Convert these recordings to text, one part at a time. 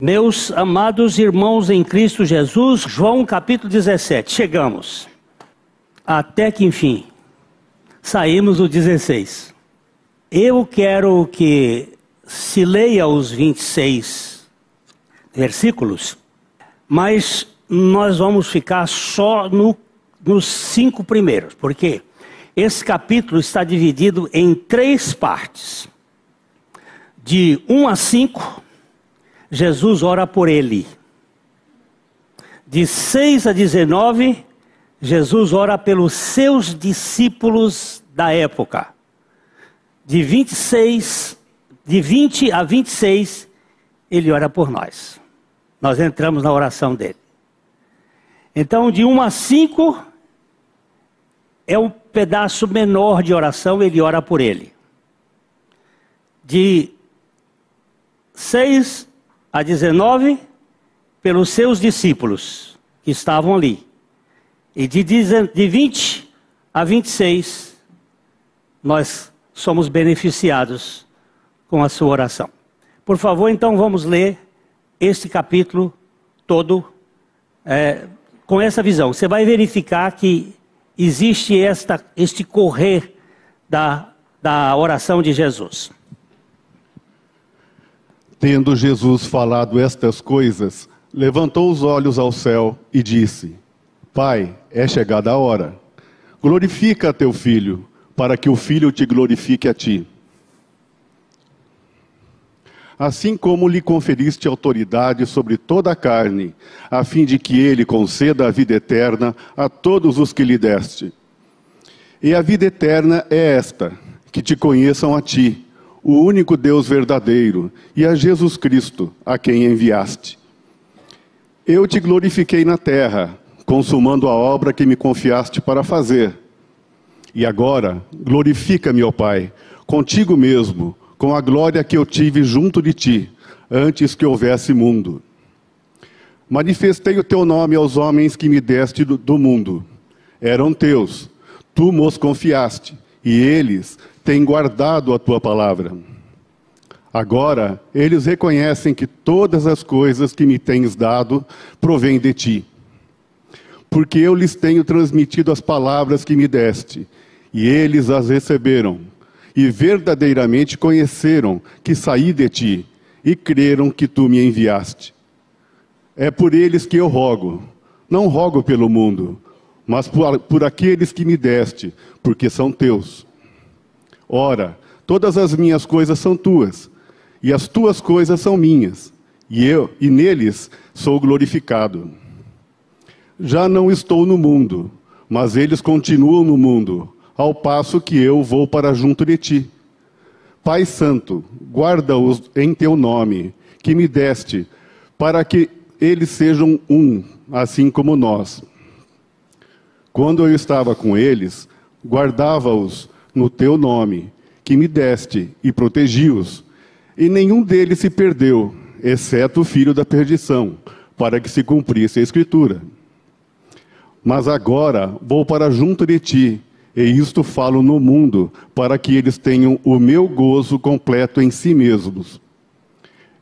Meus amados irmãos em Cristo Jesus, João capítulo 17, chegamos. Até que enfim, saímos do 16. Eu quero que se leia os 26 versículos, mas nós vamos ficar só no, nos cinco primeiros, porque esse capítulo está dividido em três partes. De 1 a 5, Jesus ora por ele. De 6 a 19, Jesus ora pelos seus discípulos da época. De 26, de 20 a 26, ele ora por nós. Nós entramos na oração dele. Então, de 1 a 5 é um pedaço menor de oração, ele ora por ele. De 6 a 19 pelos seus discípulos que estavam ali. E de, de 20 a 26, nós somos beneficiados com a sua oração. Por favor, então vamos ler este capítulo todo é, com essa visão. Você vai verificar que existe esta, este correr da, da oração de Jesus. Tendo Jesus falado estas coisas, levantou os olhos ao céu e disse: Pai, é chegada a hora. Glorifica teu filho, para que o filho te glorifique a ti. Assim como lhe conferiste autoridade sobre toda a carne, a fim de que ele conceda a vida eterna a todos os que lhe deste. E a vida eterna é esta: que te conheçam a ti o único Deus verdadeiro, e a Jesus Cristo, a quem enviaste. Eu te glorifiquei na terra, consumando a obra que me confiaste para fazer. E agora, glorifica-me, ó Pai, contigo mesmo, com a glória que eu tive junto de ti, antes que houvesse mundo. Manifestei o teu nome aos homens que me deste do mundo. Eram teus, tu mos confiaste, e eles têm guardado a tua palavra. Agora eles reconhecem que todas as coisas que me tens dado provêm de ti. Porque eu lhes tenho transmitido as palavras que me deste, e eles as receberam, e verdadeiramente conheceram que saí de ti, e creram que tu me enviaste. É por eles que eu rogo, não rogo pelo mundo, mas por, por aqueles que me deste, porque são teus. Ora, todas as minhas coisas são tuas, e as tuas coisas são minhas, e eu e neles sou glorificado. Já não estou no mundo, mas eles continuam no mundo, ao passo que eu vou para junto de ti. Pai Santo, guarda-os em teu nome, que me deste, para que eles sejam um, assim como nós. Quando eu estava com eles, guardava-os no teu nome, que me deste, e protegi-os. E nenhum deles se perdeu, exceto o filho da perdição, para que se cumprisse a Escritura. Mas agora vou para junto de ti, e isto falo no mundo, para que eles tenham o meu gozo completo em si mesmos.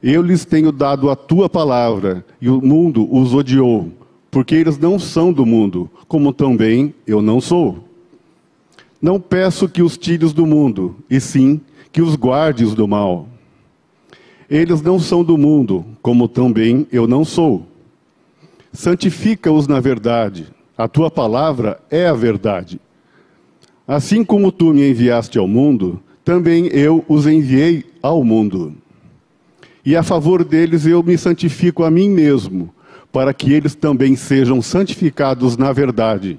Eu lhes tenho dado a tua palavra, e o mundo os odiou, porque eles não são do mundo, como também eu não sou. Não peço que os tires do mundo, e sim que os guardes do mal. Eles não são do mundo, como também eu não sou. Santifica-os na verdade. A tua palavra é a verdade. Assim como tu me enviaste ao mundo, também eu os enviei ao mundo. E a favor deles eu me santifico a mim mesmo, para que eles também sejam santificados na verdade.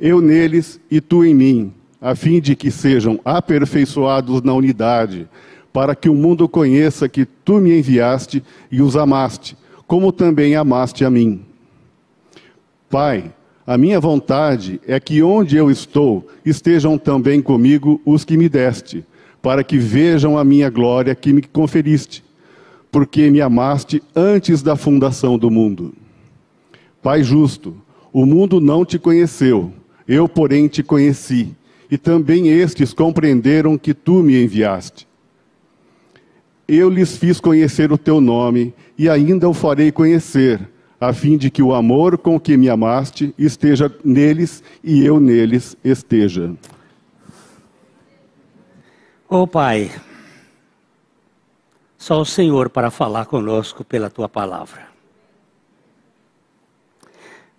eu neles e tu em mim, a fim de que sejam aperfeiçoados na unidade, para que o mundo conheça que tu me enviaste e os amaste, como também amaste a mim. Pai, a minha vontade é que onde eu estou estejam também comigo os que me deste, para que vejam a minha glória que me conferiste, porque me amaste antes da fundação do mundo. Pai justo, o mundo não te conheceu, eu, porém, te conheci, e também estes compreenderam que tu me enviaste. Eu lhes fiz conhecer o teu nome, e ainda o farei conhecer a fim de que o amor com que me amaste esteja neles e eu neles esteja. Ó oh, Pai, só o Senhor para falar conosco pela tua palavra.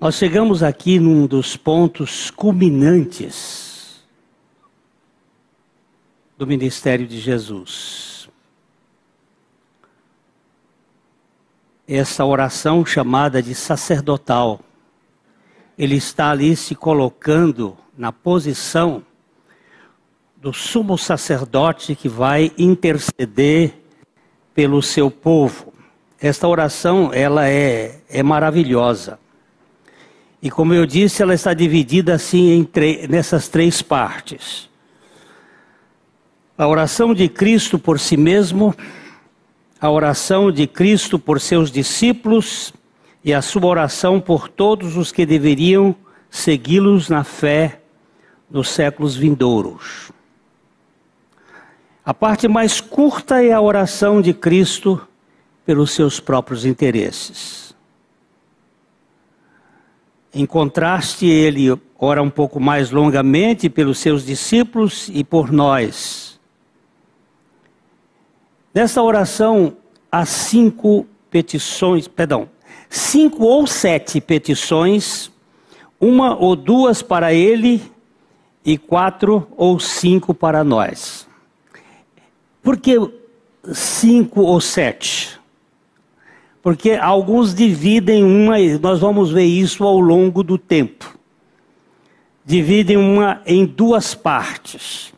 Nós chegamos aqui num dos pontos culminantes do ministério de Jesus. essa oração chamada de sacerdotal. Ele está ali se colocando na posição do sumo sacerdote que vai interceder pelo seu povo. Esta oração, ela é, é maravilhosa. E como eu disse, ela está dividida assim em nessas três partes. A oração de Cristo por si mesmo, a oração de Cristo por seus discípulos e a sua oração por todos os que deveriam segui-los na fé nos séculos vindouros. A parte mais curta é a oração de Cristo pelos seus próprios interesses. Em contraste, ele ora um pouco mais longamente pelos seus discípulos e por nós Nessa oração há cinco petições, perdão, cinco ou sete petições, uma ou duas para ele e quatro ou cinco para nós. Por que cinco ou sete? Porque alguns dividem uma, nós vamos ver isso ao longo do tempo. Dividem uma em duas partes.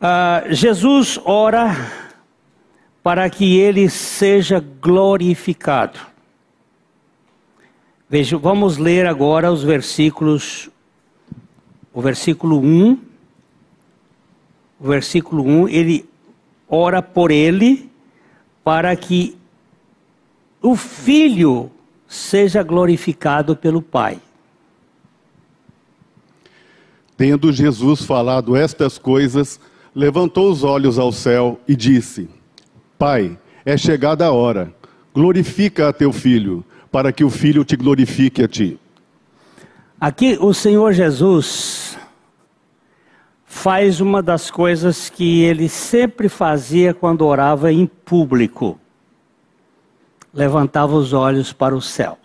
Uh, Jesus ora para que ele seja glorificado. Veja, vamos ler agora os versículos, o versículo 1. O versículo 1, ele ora por ele para que o filho seja glorificado pelo Pai. Tendo Jesus falado estas coisas, levantou os olhos ao céu e disse: Pai, é chegada a hora, glorifica a teu filho, para que o filho te glorifique a ti. Aqui o Senhor Jesus faz uma das coisas que ele sempre fazia quando orava em público. Levantava os olhos para o céu.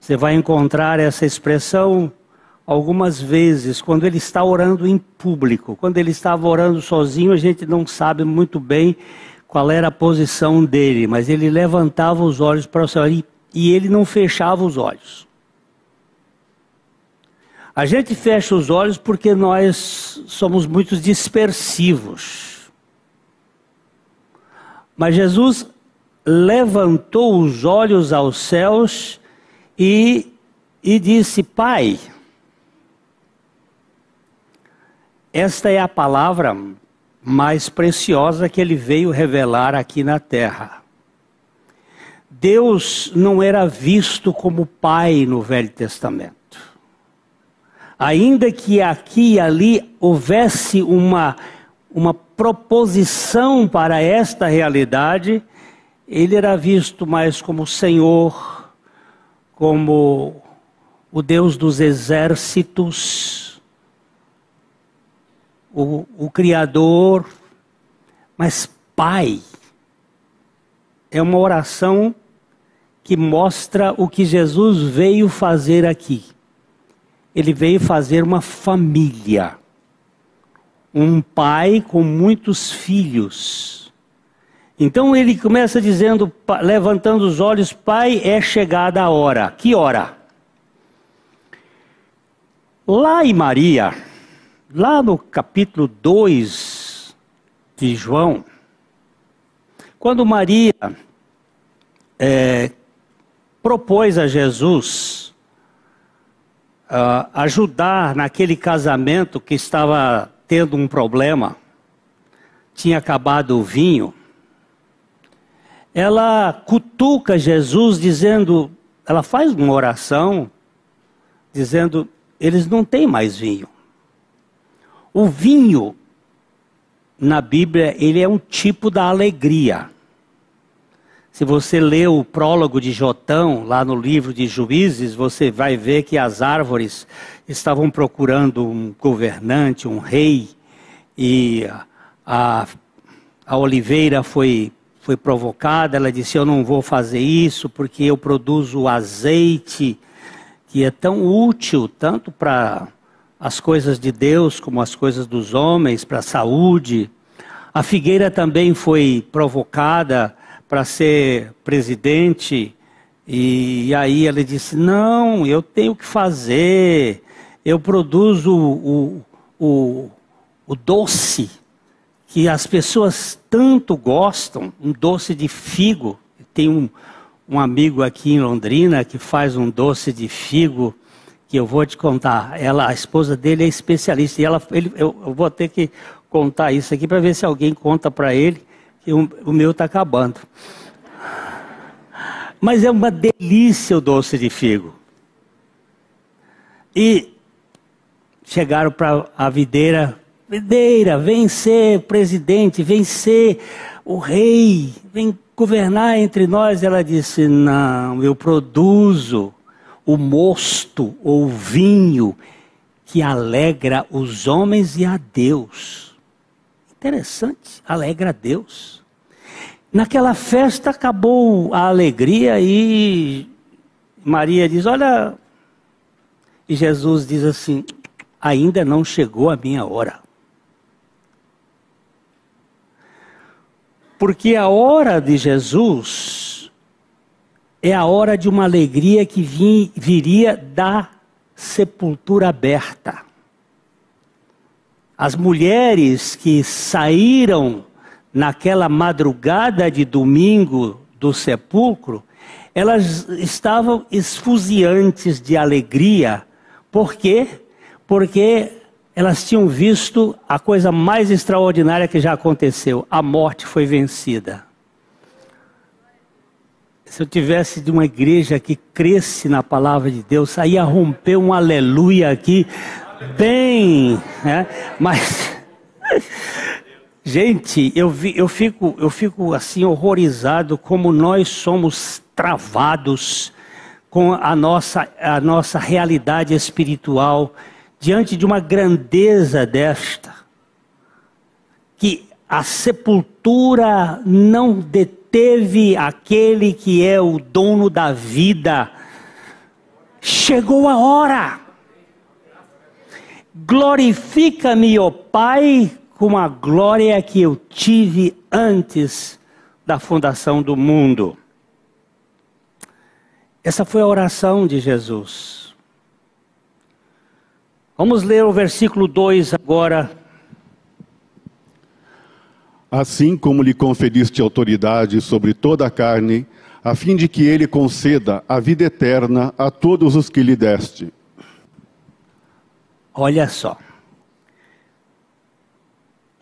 Você vai encontrar essa expressão algumas vezes, quando ele está orando em público. Quando ele estava orando sozinho, a gente não sabe muito bem qual era a posição dele, mas ele levantava os olhos para o céu e, e ele não fechava os olhos. A gente fecha os olhos porque nós somos muito dispersivos. Mas Jesus levantou os olhos aos céus e, e disse: Pai, Esta é a palavra mais preciosa que ele veio revelar aqui na terra. Deus não era visto como pai no Velho Testamento. Ainda que aqui e ali houvesse uma, uma proposição para esta realidade, ele era visto mais como Senhor, como o Deus dos exércitos, o, o Criador, mas Pai. É uma oração que mostra o que Jesus veio fazer aqui. Ele veio fazer uma família. Um pai com muitos filhos. Então ele começa dizendo, levantando os olhos: Pai, é chegada a hora. Que hora? Lá em Maria, Lá no capítulo 2 de João, quando Maria é, propôs a Jesus uh, ajudar naquele casamento que estava tendo um problema, tinha acabado o vinho, ela cutuca Jesus dizendo, ela faz uma oração dizendo, eles não têm mais vinho. O vinho na Bíblia, ele é um tipo da alegria. Se você lê o prólogo de Jotão, lá no livro de Juízes, você vai ver que as árvores estavam procurando um governante, um rei, e a, a oliveira foi, foi provocada. Ela disse: Eu não vou fazer isso porque eu produzo azeite que é tão útil tanto para as coisas de Deus como as coisas dos homens, para a saúde. A figueira também foi provocada para ser presidente, e aí ele disse: Não, eu tenho que fazer, eu produzo o, o, o doce que as pessoas tanto gostam, um doce de figo. Tem um, um amigo aqui em Londrina que faz um doce de figo que eu vou te contar. Ela, a esposa dele é especialista e ela, ele, eu, eu vou ter que contar isso aqui para ver se alguém conta para ele que o, o meu está acabando. Mas é uma delícia o doce de figo. E chegaram para a videira, videira, vem ser presidente, vem ser o rei, vem governar entre nós. Ela disse: Não, eu produzo o mosto ou vinho que alegra os homens e a Deus. Interessante, alegra a Deus. Naquela festa acabou a alegria e Maria diz: Olha, e Jesus diz assim: Ainda não chegou a minha hora. Porque a hora de Jesus é a hora de uma alegria que vim, viria da sepultura aberta. As mulheres que saíram naquela madrugada de domingo do sepulcro, elas estavam esfuziantes de alegria. Por quê? Porque elas tinham visto a coisa mais extraordinária que já aconteceu: a morte foi vencida. Se eu tivesse de uma igreja que cresce na palavra de Deus, aí ia romper um aleluia aqui, bem, né? Mas Gente, eu, vi, eu, fico, eu fico assim horrorizado como nós somos travados com a nossa, a nossa realidade espiritual diante de uma grandeza desta. Que a sepultura não deteve aquele que é o dono da vida. Chegou a hora. Glorifica-me, ó Pai, com a glória que eu tive antes da fundação do mundo. Essa foi a oração de Jesus. Vamos ler o versículo 2 agora. Assim como lhe conferiste autoridade sobre toda a carne, a fim de que ele conceda a vida eterna a todos os que lhe deste. Olha só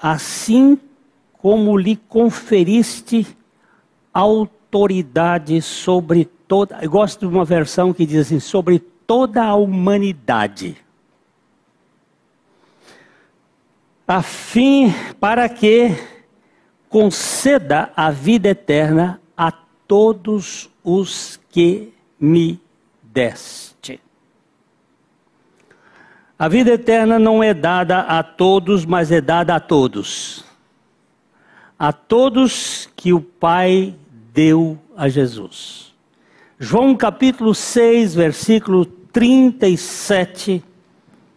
assim como lhe conferiste autoridade sobre toda. Eu gosto de uma versão que diz assim: sobre toda a humanidade. A fim para que conceda a vida eterna a todos os que me deste. A vida eterna não é dada a todos, mas é dada a todos. A todos que o Pai deu a Jesus. João capítulo 6, versículo 37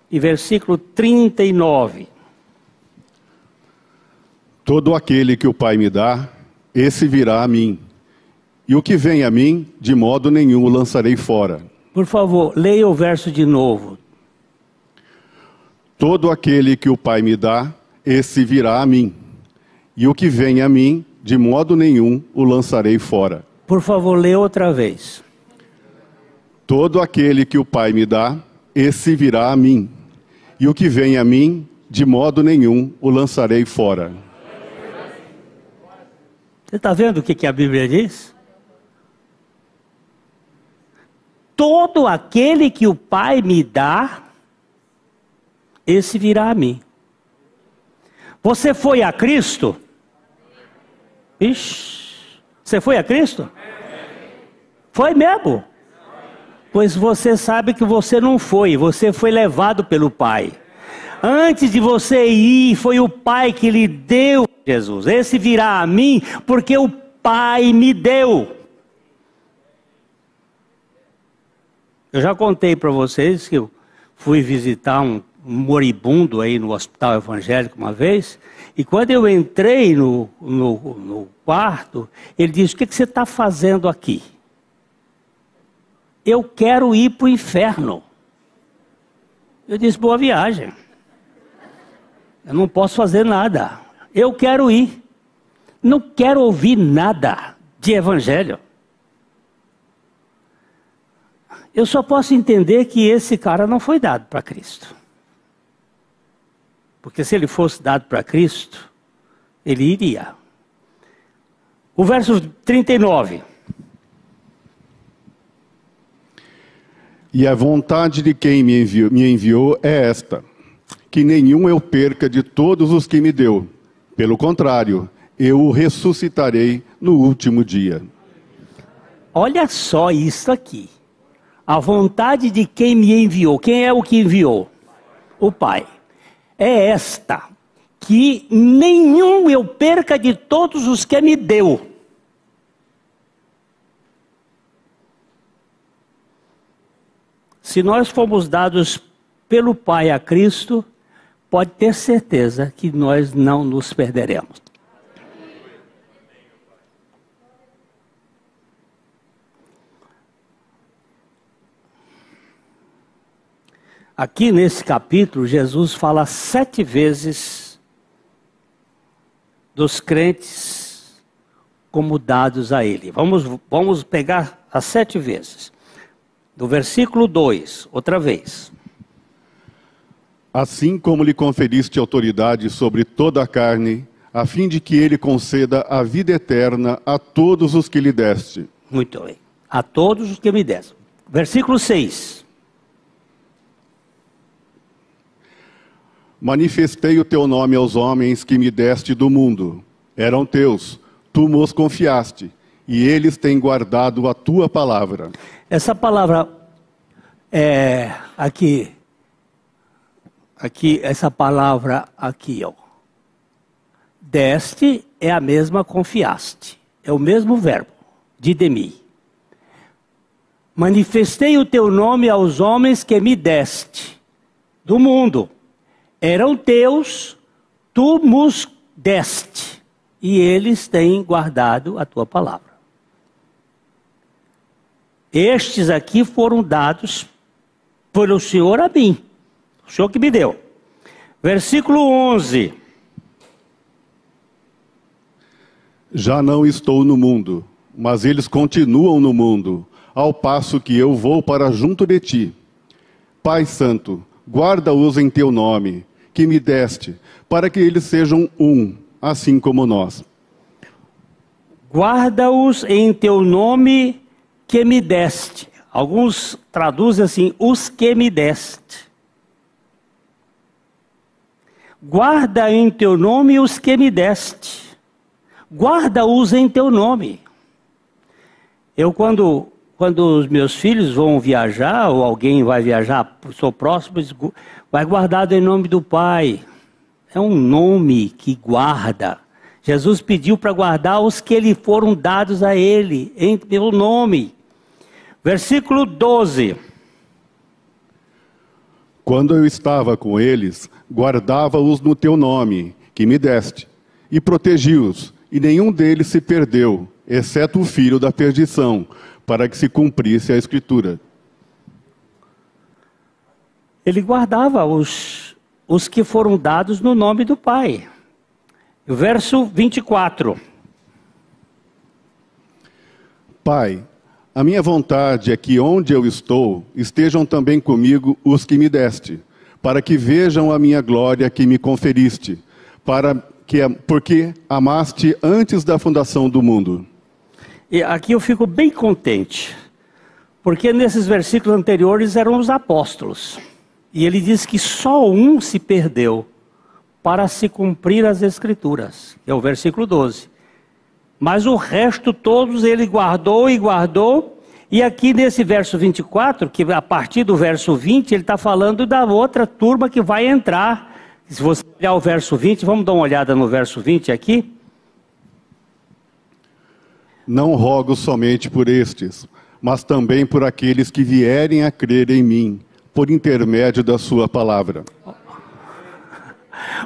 e versículo 39. Todo aquele que o Pai me dá, esse virá a mim. E o que vem a mim, de modo nenhum o lançarei fora. Por favor, leia o verso de novo. Todo aquele que o Pai me dá, esse virá a mim. E o que vem a mim, de modo nenhum o lançarei fora. Por favor, lê outra vez. Todo aquele que o Pai me dá, esse virá a mim. E o que vem a mim, de modo nenhum o lançarei fora. Você está vendo o que, que a Bíblia diz? Todo aquele que o Pai me dá, esse virá a mim. Você foi a Cristo? Ixi, você foi a Cristo? Foi mesmo? Pois você sabe que você não foi, você foi levado pelo Pai. Antes de você ir, foi o Pai que lhe deu Jesus. Esse virá a mim porque o Pai me deu. Eu já contei para vocês que eu fui visitar um moribundo aí no hospital evangélico uma vez, e quando eu entrei no, no, no quarto, ele disse: O que, que você está fazendo aqui? Eu quero ir para o inferno. Eu disse: Boa viagem. Eu não posso fazer nada. Eu quero ir. Não quero ouvir nada de evangelho. Eu só posso entender que esse cara não foi dado para Cristo. Porque se ele fosse dado para Cristo, ele iria. O verso 39. E a vontade de quem me enviou, me enviou é esta: que nenhum eu perca de todos os que me deu. Pelo contrário, eu o ressuscitarei no último dia. Olha só isso aqui. A vontade de quem me enviou. Quem é o que enviou? O Pai. É esta: que nenhum eu perca de todos os que me deu. Se nós fomos dados pelo Pai a Cristo, pode ter certeza que nós não nos perderemos. Aqui nesse capítulo, Jesus fala sete vezes dos crentes como dados a ele. Vamos, vamos pegar as sete vezes. Do versículo 2, outra vez. Assim como lhe conferiste autoridade sobre toda a carne, a fim de que ele conceda a vida eterna a todos os que lhe deste. Muito bem. A todos os que me deste. Versículo 6. Manifestei o teu nome aos homens que me deste do mundo. Eram teus, tu nos confiaste, e eles têm guardado a tua palavra. Essa palavra é aqui, aqui, essa palavra aqui, ó. Deste é a mesma confiaste, é o mesmo verbo, de demi. Manifestei o teu nome aos homens que me deste do mundo eram teus, tu nos deste, e eles têm guardado a tua palavra. Estes aqui foram dados pelo Senhor a mim, o Senhor que me deu. Versículo 11. Já não estou no mundo, mas eles continuam no mundo, ao passo que eu vou para junto de ti. Pai Santo, guarda-os em teu nome que me deste, para que eles sejam um, assim como nós. Guarda-os em teu nome que me deste. Alguns traduzem assim: os que me deste. Guarda em teu nome os que me deste. Guarda-os em teu nome. Eu, quando quando os meus filhos vão viajar, ou alguém vai viajar, sou próximo, vai guardado em nome do Pai. É um nome que guarda. Jesus pediu para guardar os que lhe foram dados a ele, em meu nome. Versículo 12. Quando eu estava com eles, guardava-os no teu nome, que me deste, e protegi-os, e nenhum deles se perdeu, exceto o filho da perdição, para que se cumprisse a Escritura. Ele guardava os, os que foram dados no nome do Pai. Verso 24. Pai, a minha vontade é que onde eu estou estejam também comigo os que me deste, para que vejam a minha glória que me conferiste, para que porque amaste antes da fundação do mundo. E aqui eu fico bem contente, porque nesses versículos anteriores eram os apóstolos. E ele diz que só um se perdeu para se cumprir as escrituras, é o versículo 12. Mas o resto todos ele guardou e guardou. E aqui nesse verso 24, que a partir do verso 20, ele está falando da outra turma que vai entrar. Se você olhar o verso 20, vamos dar uma olhada no verso 20 aqui. Não rogo somente por estes, mas também por aqueles que vierem a crer em mim, por intermédio da sua palavra.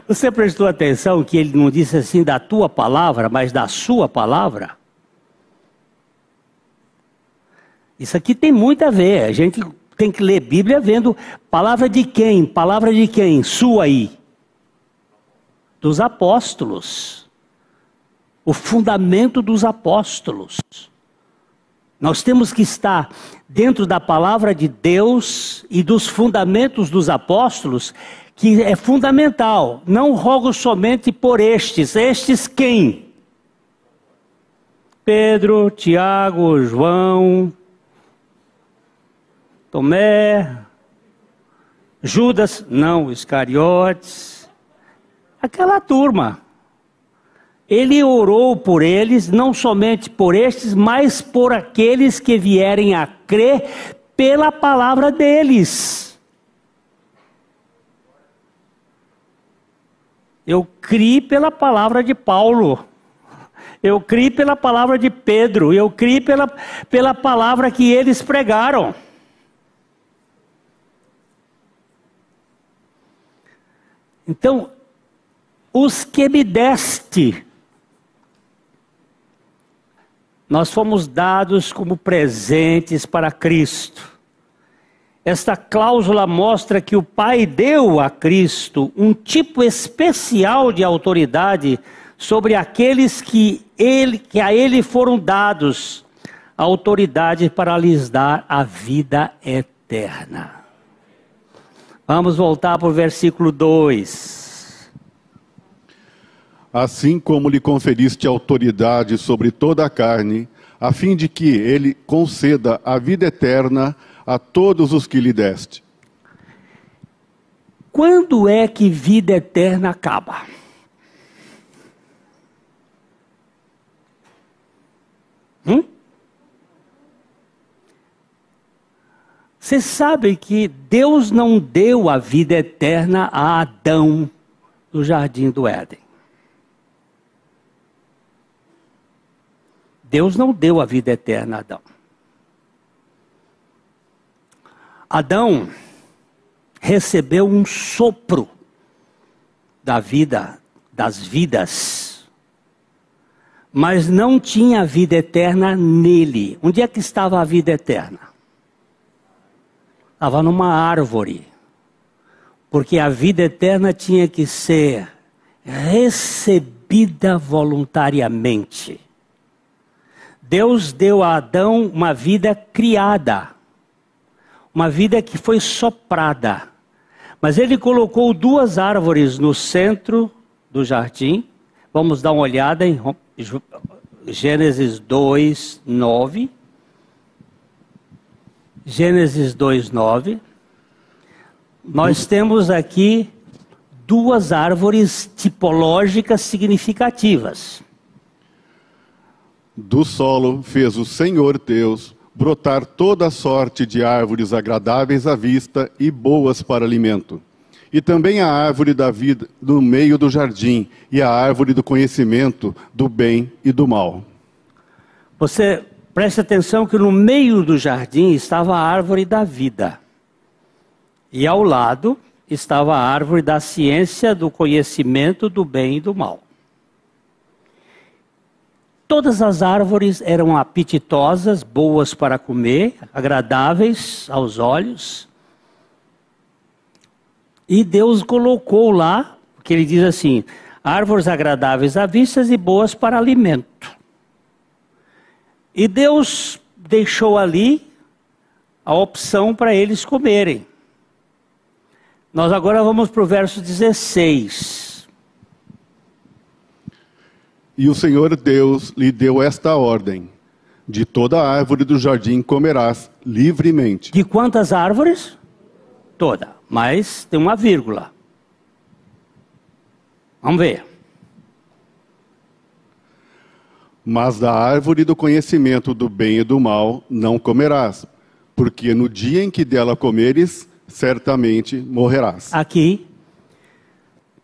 Você prestou atenção que ele não disse assim da tua palavra, mas da sua palavra? Isso aqui tem muito a ver. A gente tem que ler Bíblia vendo palavra de quem? Palavra de quem? Sua aí. Dos apóstolos. O fundamento dos apóstolos. Nós temos que estar dentro da palavra de Deus e dos fundamentos dos apóstolos que é fundamental. Não rogo somente por estes. Estes quem? Pedro, Tiago, João, Tomé, Judas, não, Iscariotes, aquela turma. Ele orou por eles, não somente por estes, mas por aqueles que vierem a crer pela palavra deles. Eu criei pela palavra de Paulo. Eu criei pela palavra de Pedro. Eu criei pela, pela palavra que eles pregaram. Então, os que me deste, nós fomos dados como presentes para Cristo. Esta cláusula mostra que o Pai deu a Cristo um tipo especial de autoridade sobre aqueles que, ele, que a ele foram dados autoridade para lhes dar a vida eterna. Vamos voltar para o versículo 2. Assim como lhe conferiste autoridade sobre toda a carne, a fim de que ele conceda a vida eterna a todos os que lhe deste. Quando é que vida eterna acaba? Hum? Vocês sabem que Deus não deu a vida eterna a Adão no jardim do Éden. Deus não deu a vida eterna a Adão. Adão recebeu um sopro da vida, das vidas, mas não tinha vida eterna nele. Onde é que estava a vida eterna? Estava numa árvore. Porque a vida eterna tinha que ser recebida voluntariamente. Deus deu a Adão uma vida criada uma vida que foi soprada. Mas ele colocou duas árvores no centro do jardim. Vamos dar uma olhada em Gênesis 2, 9. Gênesis 2, 9. Nós temos aqui duas árvores tipológicas significativas. Do solo fez o Senhor Deus brotar toda sorte de árvores agradáveis à vista e boas para alimento. E também a árvore da vida no meio do jardim, e a árvore do conhecimento do bem e do mal. Você preste atenção que no meio do jardim estava a árvore da vida. E ao lado estava a árvore da ciência, do conhecimento do bem e do mal. Todas as árvores eram apetitosas, boas para comer, agradáveis aos olhos. E Deus colocou lá, porque ele diz assim: árvores agradáveis à vista e boas para alimento. E Deus deixou ali a opção para eles comerem. Nós agora vamos para o verso 16. E o Senhor Deus lhe deu esta ordem: De toda árvore do jardim comerás livremente. De quantas árvores? Toda, mas tem uma vírgula. Vamos ver. Mas da árvore do conhecimento do bem e do mal não comerás, porque no dia em que dela comeres, certamente morrerás. Aqui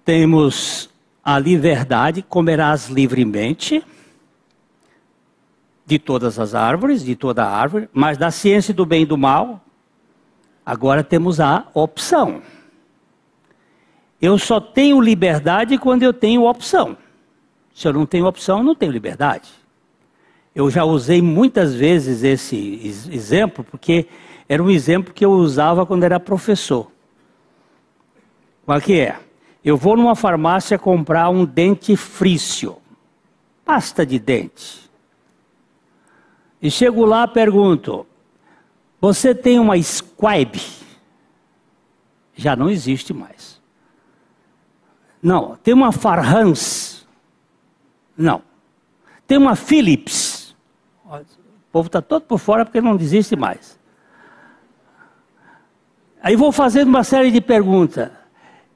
temos a liberdade, comerás livremente de todas as árvores, de toda árvore, mas da ciência do bem e do mal, agora temos a opção. Eu só tenho liberdade quando eu tenho opção. Se eu não tenho opção, não tenho liberdade. Eu já usei muitas vezes esse exemplo, porque era um exemplo que eu usava quando era professor. Qual que é? Eu vou numa farmácia comprar um dente frício, pasta de dente. E chego lá pergunto: Você tem uma Squibe? Já não existe mais. Não. Tem uma Farhans? Não. Tem uma Philips? O povo está todo por fora porque não existe mais. Aí vou fazendo uma série de perguntas.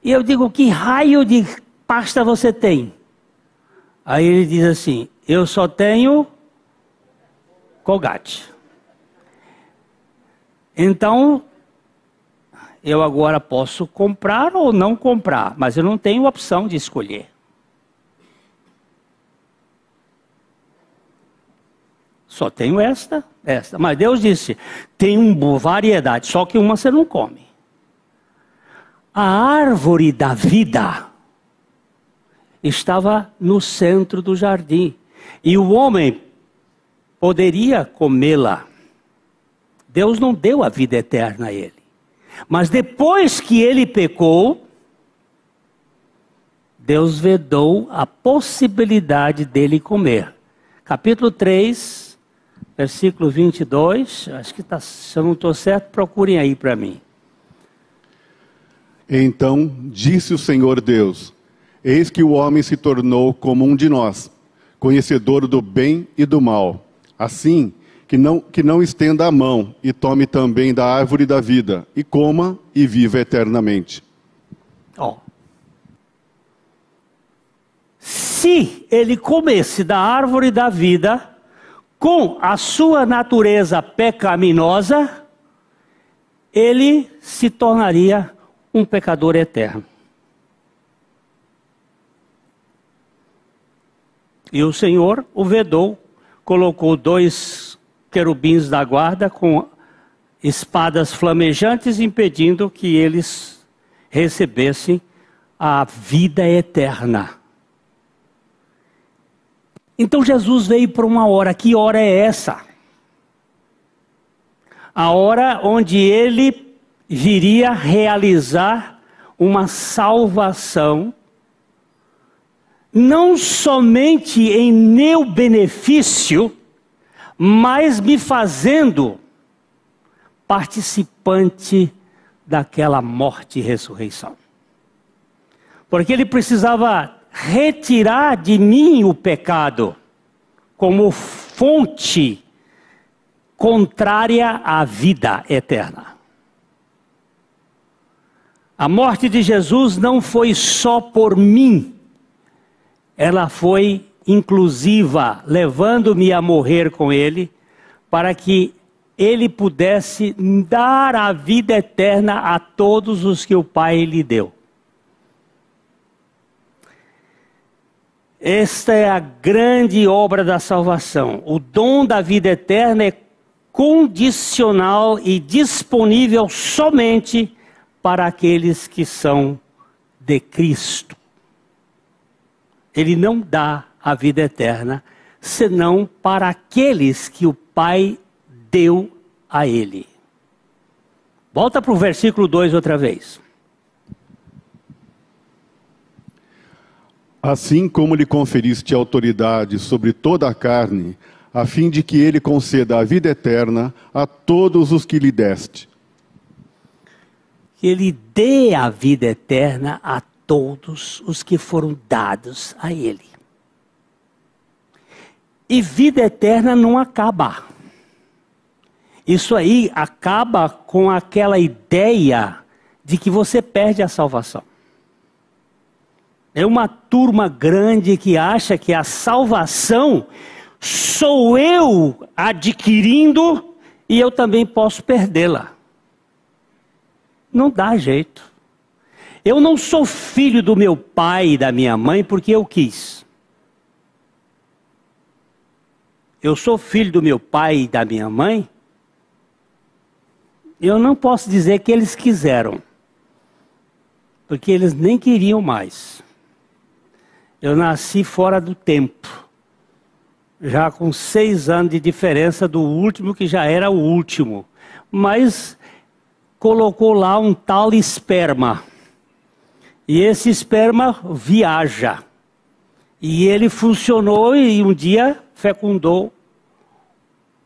E eu digo: Que raio de pasta você tem? Aí ele diz assim: Eu só tenho Colgate. Então, eu agora posso comprar ou não comprar, mas eu não tenho opção de escolher. Só tenho esta, esta. Mas Deus disse: tem uma variedade, só que uma você não come. A árvore da vida estava no centro do jardim. E o homem poderia comê-la. Deus não deu a vida eterna a ele. Mas depois que ele pecou, Deus vedou a possibilidade dele comer. Capítulo 3, versículo 22. Acho que tá, se eu não estou certo, procurem aí para mim. Então disse o Senhor Deus: Eis que o homem se tornou como um de nós, conhecedor do bem e do mal. Assim, que não, que não estenda a mão e tome também da árvore da vida, e coma e viva eternamente. Ó. Se ele comesse da árvore da vida, com a sua natureza pecaminosa, ele se tornaria um pecador eterno. E o Senhor o vedou, colocou dois querubins da guarda com espadas flamejantes, impedindo que eles recebessem a vida eterna. Então Jesus veio para uma hora. Que hora é essa? A hora onde ele viria realizar uma salvação, não somente em meu benefício, mas me fazendo participante daquela morte e ressurreição. Porque ele precisava retirar de mim o pecado como fonte contrária à vida eterna. A morte de Jesus não foi só por mim, ela foi inclusiva, levando-me a morrer com ele, para que ele pudesse dar a vida eterna a todos os que o Pai lhe deu. Esta é a grande obra da salvação. O dom da vida eterna é condicional e disponível somente para aqueles que são de Cristo. Ele não dá a vida eterna, senão para aqueles que o Pai deu a ele. Volta para o versículo 2 outra vez. Assim como lhe conferiste autoridade sobre toda a carne, a fim de que ele conceda a vida eterna a todos os que lhe deste. Que ele dê a vida eterna a todos os que foram dados a ele. E vida eterna não acaba. Isso aí acaba com aquela ideia de que você perde a salvação. É uma turma grande que acha que a salvação sou eu adquirindo e eu também posso perdê-la. Não dá jeito. Eu não sou filho do meu pai e da minha mãe porque eu quis. Eu sou filho do meu pai e da minha mãe. Eu não posso dizer que eles quiseram, porque eles nem queriam mais. Eu nasci fora do tempo, já com seis anos de diferença do último, que já era o último. Mas colocou lá um tal esperma. E esse esperma viaja. E ele funcionou e um dia fecundou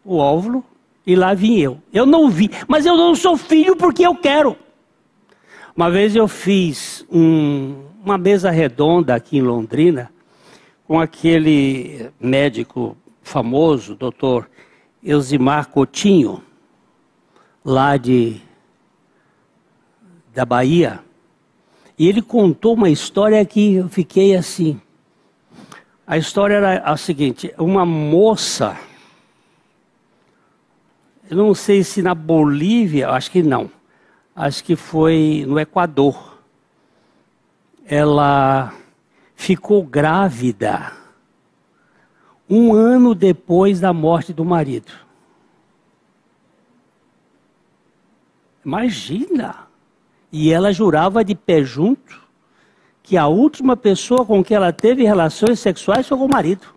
o óvulo e lá vim eu. Eu não vi, mas eu não sou filho porque eu quero. Uma vez eu fiz um, uma mesa redonda aqui em Londrina com aquele médico famoso, doutor Elzimar Coutinho, lá de da Bahia. E ele contou uma história que eu fiquei assim. A história era a seguinte: uma moça, eu não sei se na Bolívia, acho que não, acho que foi no Equador ela ficou grávida um ano depois da morte do marido. Imagina! E ela jurava de pé junto que a última pessoa com que ela teve relações sexuais foi com o marido.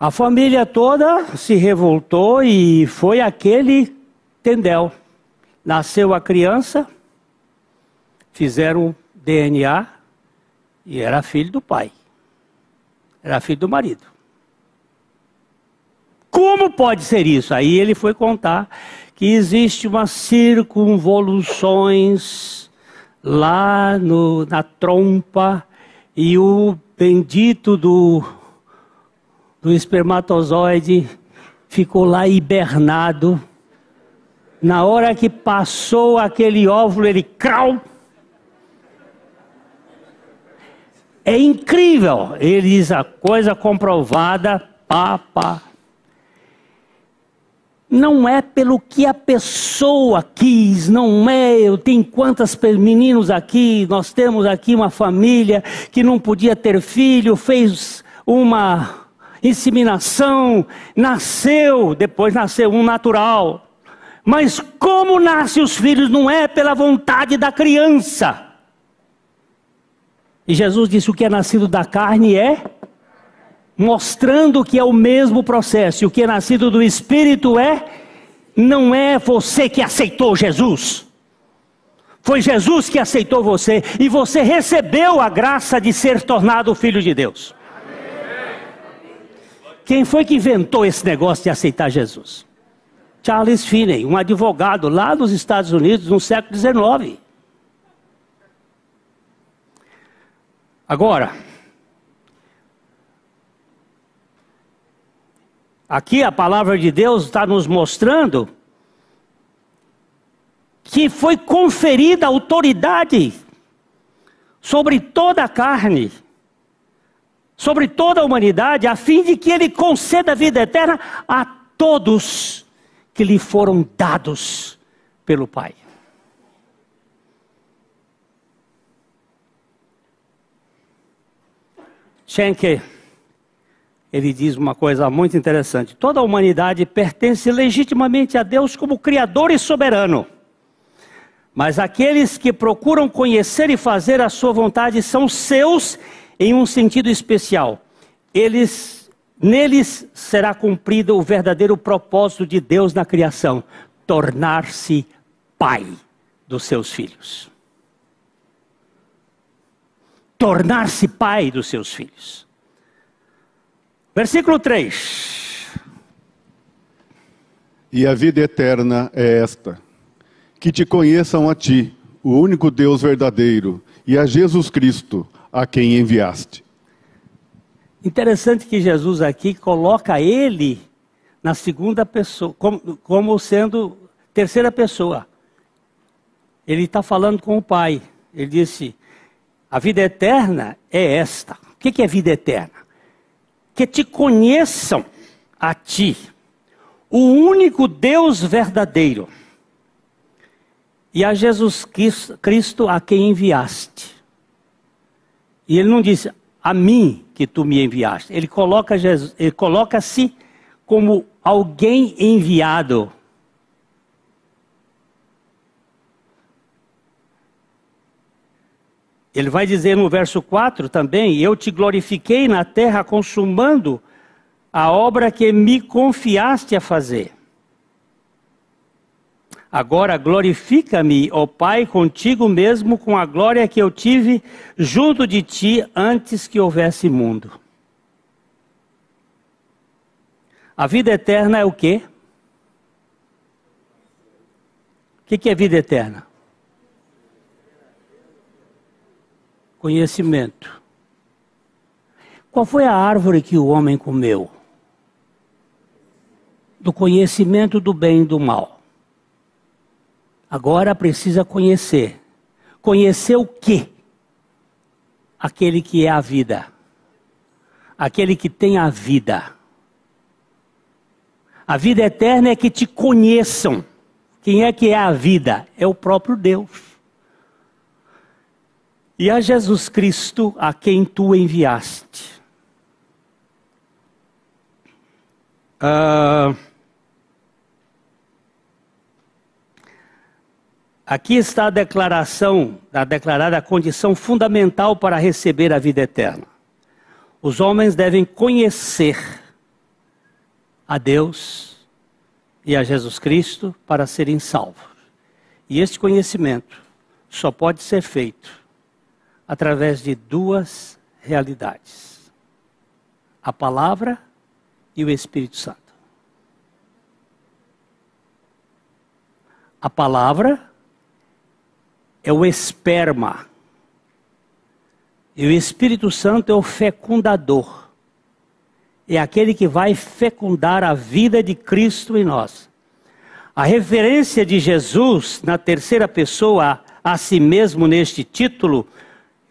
A família toda se revoltou e foi aquele Tendel. Nasceu a criança, fizeram DNA e era filho do pai. Era filho do marido. Como pode ser isso? Aí ele foi contar que existe uma circunvoluções lá no, na trompa e o bendito do, do espermatozoide ficou lá hibernado na hora que passou aquele óvulo, ele crau. É incrível. Ele diz a coisa comprovada, pá. Não é pelo que a pessoa quis, não é. Eu tenho quantos meninos aqui, nós temos aqui uma família que não podia ter filho, fez uma inseminação, nasceu, depois nasceu um natural. Mas como nascem os filhos não é pela vontade da criança. E Jesus disse: o que é nascido da carne é mostrando que é o mesmo processo. E o que é nascido do espírito é não é você que aceitou Jesus. Foi Jesus que aceitou você e você recebeu a graça de ser tornado filho de Deus. Quem foi que inventou esse negócio de aceitar Jesus? Charles Finney, um advogado lá dos Estados Unidos no século XIX. Agora, aqui a palavra de Deus está nos mostrando que foi conferida autoridade sobre toda a carne, sobre toda a humanidade, a fim de que ele conceda a vida eterna a todos que lhe foram dados pelo Pai. Schenke, ele diz uma coisa muito interessante: toda a humanidade pertence legitimamente a Deus como Criador e soberano. Mas aqueles que procuram conhecer e fazer a sua vontade são seus em um sentido especial. Eles Neles será cumprido o verdadeiro propósito de Deus na criação: tornar-se Pai dos seus filhos. Tornar-se pai dos seus filhos. Versículo 3. E a vida eterna é esta: que te conheçam a ti, o único Deus verdadeiro, e a Jesus Cristo, a quem enviaste. Interessante que Jesus aqui coloca ele na segunda pessoa, como, como sendo terceira pessoa. Ele está falando com o Pai. Ele disse: A vida eterna é esta. O que é vida eterna? Que te conheçam a ti, o único Deus verdadeiro, e a Jesus Cristo a quem enviaste. E ele não disse a mim que tu me enviaste. Ele coloca Jesus, ele coloca-se como alguém enviado. Ele vai dizer no verso 4 também: Eu te glorifiquei na terra, consumando a obra que me confiaste a fazer. Agora glorifica-me, ó Pai, contigo mesmo, com a glória que eu tive junto de ti antes que houvesse mundo. A vida eterna é o quê? O que, que é vida eterna? Conhecimento. Qual foi a árvore que o homem comeu? Do conhecimento do bem e do mal. Agora precisa conhecer. Conhecer o quê? Aquele que é a vida. Aquele que tem a vida. A vida eterna é que te conheçam. Quem é que é a vida? É o próprio Deus. E a Jesus Cristo a quem tu enviaste. Uh, aqui está a declaração, a declarada condição fundamental para receber a vida eterna. Os homens devem conhecer a Deus e a Jesus Cristo para serem salvos. E este conhecimento só pode ser feito através de duas realidades: a palavra e o Espírito Santo. A palavra é o esperma. E o Espírito Santo é o fecundador é aquele que vai fecundar a vida de Cristo em nós. A referência de Jesus na terceira pessoa a si mesmo neste título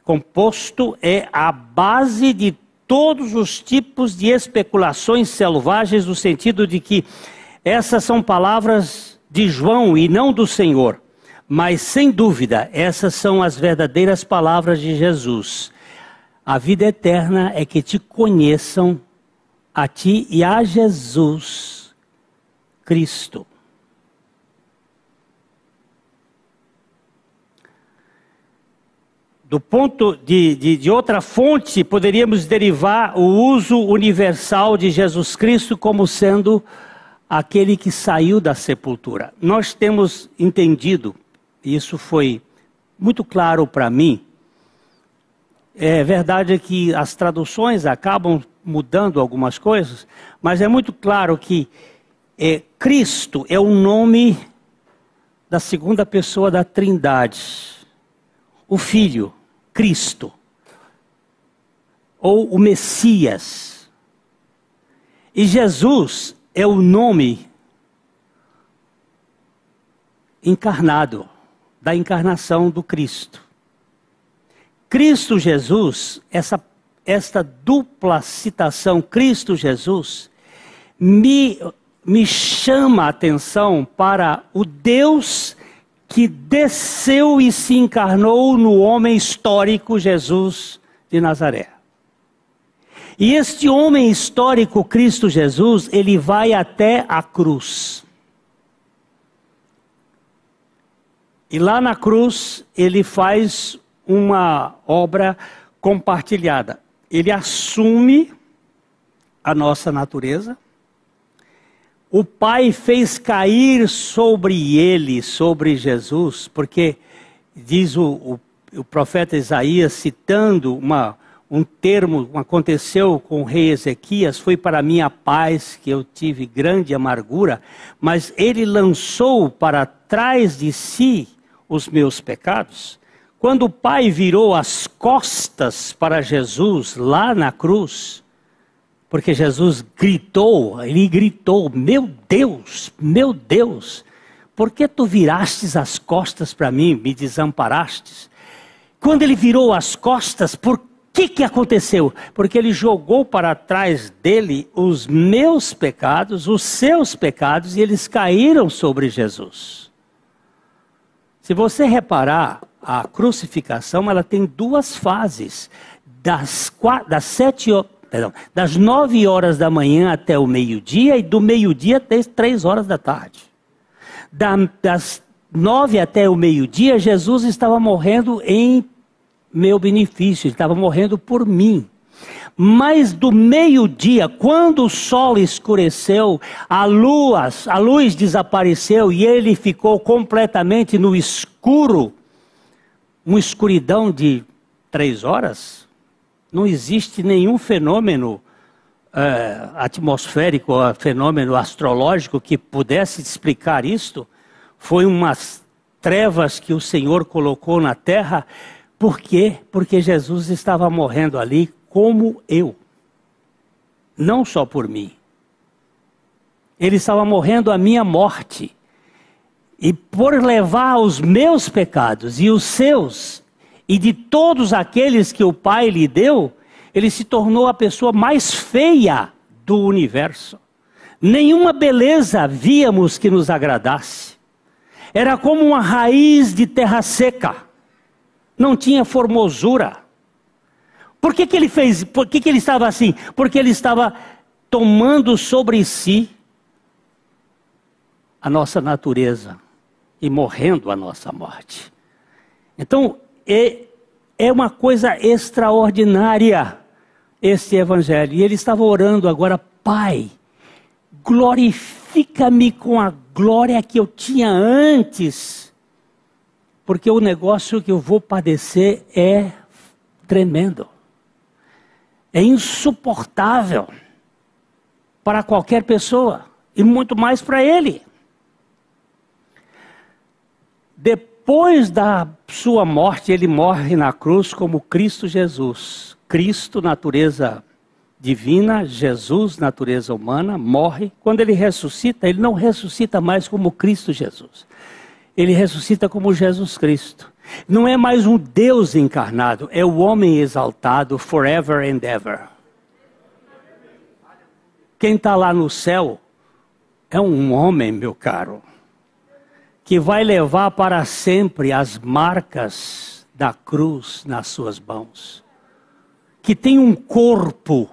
composto é a base de todos os tipos de especulações selvagens, no sentido de que essas são palavras de João e não do Senhor. Mas, sem dúvida, essas são as verdadeiras palavras de Jesus. A vida eterna é que te conheçam a ti e a Jesus Cristo. Do ponto de, de, de, outra fonte, poderíamos derivar o uso universal de Jesus Cristo como sendo aquele que saiu da sepultura. Nós temos entendido, isso foi muito claro para mim, é verdade que as traduções acabam mudando algumas coisas, mas é muito claro que é, Cristo é o nome da segunda pessoa da Trindade. O Filho, Cristo. Ou o Messias. E Jesus é o nome encarnado, da encarnação do Cristo. Cristo Jesus, essa, esta dupla citação, Cristo Jesus, me, me chama a atenção para o Deus que desceu e se encarnou no homem histórico Jesus de Nazaré. E este homem histórico, Cristo Jesus, ele vai até a cruz. E lá na cruz, ele faz uma obra compartilhada. Ele assume a nossa natureza, o Pai fez cair sobre ele, sobre Jesus, porque diz o, o, o profeta Isaías, citando uma, um termo, aconteceu com o rei Ezequias, foi para minha paz que eu tive grande amargura, mas ele lançou para trás de si os meus pecados. Quando o pai virou as costas para Jesus lá na cruz, porque Jesus gritou, ele gritou: Meu Deus, meu Deus, por que tu virastes as costas para mim, me desamparastes? Quando ele virou as costas, por que, que aconteceu? Porque ele jogou para trás dele os meus pecados, os seus pecados, e eles caíram sobre Jesus. Se você reparar, a crucificação ela tem duas fases. Das, quatro, das, sete, perdão, das nove horas da manhã até o meio-dia e do meio-dia até três horas da tarde da, das nove até o meio-dia, Jesus estava morrendo em meu benefício, ele estava morrendo por mim. Mas do meio-dia, quando o sol escureceu, a luz, a luz desapareceu e ele ficou completamente no escuro, uma escuridão de três horas. Não existe nenhum fenômeno uh, atmosférico, fenômeno astrológico que pudesse explicar isto, foi umas trevas que o Senhor colocou na terra. Por quê? Porque Jesus estava morrendo ali como eu. Não só por mim. Ele estava morrendo a minha morte. E por levar os meus pecados e os seus, e de todos aqueles que o Pai lhe deu, ele se tornou a pessoa mais feia do universo. Nenhuma beleza víamos que nos agradasse. Era como uma raiz de terra seca. Não tinha formosura. Por que, que ele fez? Por que, que ele estava assim? Porque ele estava tomando sobre si a nossa natureza e morrendo a nossa morte. Então, é, é uma coisa extraordinária este evangelho. E ele estava orando agora, Pai, glorifica-me com a glória que eu tinha antes, porque o negócio que eu vou padecer é tremendo, é insuportável para qualquer pessoa e muito mais para ele. Depois da sua morte, ele morre na cruz como Cristo Jesus. Cristo, natureza divina, Jesus, natureza humana, morre. Quando ele ressuscita, ele não ressuscita mais como Cristo Jesus. Ele ressuscita como Jesus Cristo. Não é mais um Deus encarnado, é o homem exaltado forever and ever. Quem está lá no céu é um homem, meu caro, que vai levar para sempre as marcas da cruz nas suas mãos que tem um corpo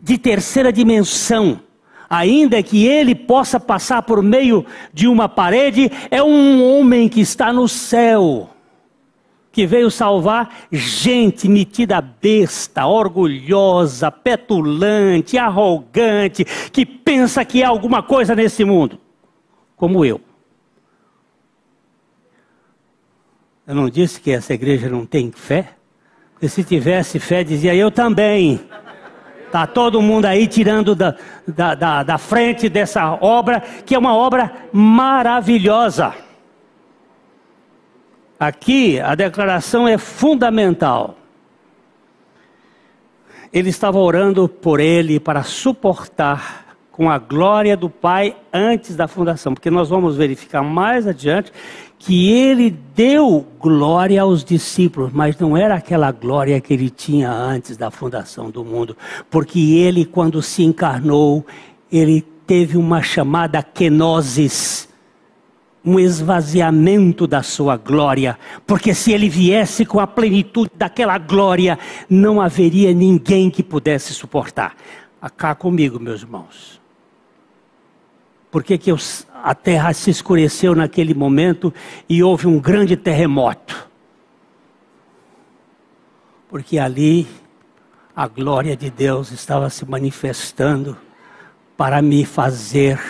de terceira dimensão, ainda que ele possa passar por meio de uma parede, é um homem que está no céu, que veio salvar gente metida besta, orgulhosa, petulante, arrogante, que pensa que é alguma coisa nesse mundo, como eu. Eu não disse que essa igreja não tem fé? E se tivesse fé, dizia eu também. Está todo mundo aí tirando da, da, da, da frente dessa obra, que é uma obra maravilhosa. Aqui a declaração é fundamental. Ele estava orando por ele para suportar com a glória do Pai antes da fundação, porque nós vamos verificar mais adiante que ele deu glória aos discípulos, mas não era aquela glória que ele tinha antes da fundação do mundo, porque ele, quando se encarnou, ele teve uma chamada kenosis, um esvaziamento da sua glória, porque se ele viesse com a plenitude daquela glória, não haveria ninguém que pudesse suportar. Cá comigo, meus irmãos. Por que, que a terra se escureceu naquele momento e houve um grande terremoto? Porque ali a glória de Deus estava se manifestando para me fazer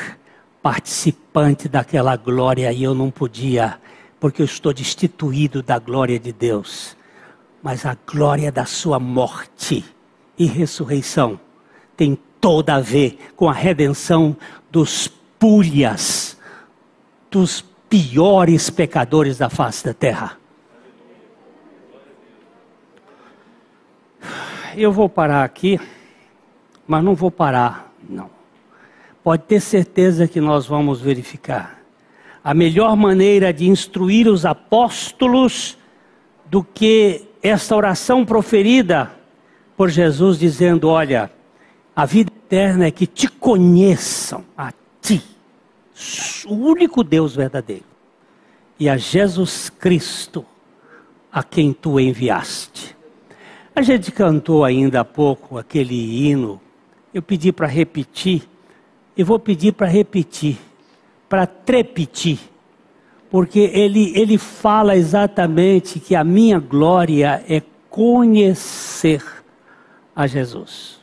participante daquela glória e eu não podia, porque eu estou destituído da glória de Deus. Mas a glória da sua morte e ressurreição tem toda a ver com a redenção dos pulhas, dos piores pecadores da face da terra. Eu vou parar aqui, mas não vou parar. Pode ter certeza que nós vamos verificar. A melhor maneira de instruir os apóstolos do que esta oração proferida por Jesus, dizendo: Olha, a vida eterna é que te conheçam a ti, o único Deus verdadeiro, e a Jesus Cristo, a quem tu enviaste. A gente cantou ainda há pouco aquele hino, eu pedi para repetir, e vou pedir para repetir, para trepitir, porque ele, ele fala exatamente que a minha glória é conhecer a Jesus.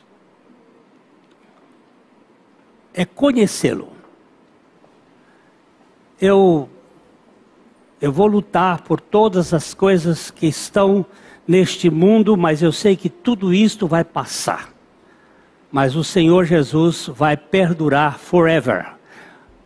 É conhecê-lo. Eu, eu vou lutar por todas as coisas que estão neste mundo, mas eu sei que tudo isto vai passar. Mas o Senhor Jesus vai perdurar forever.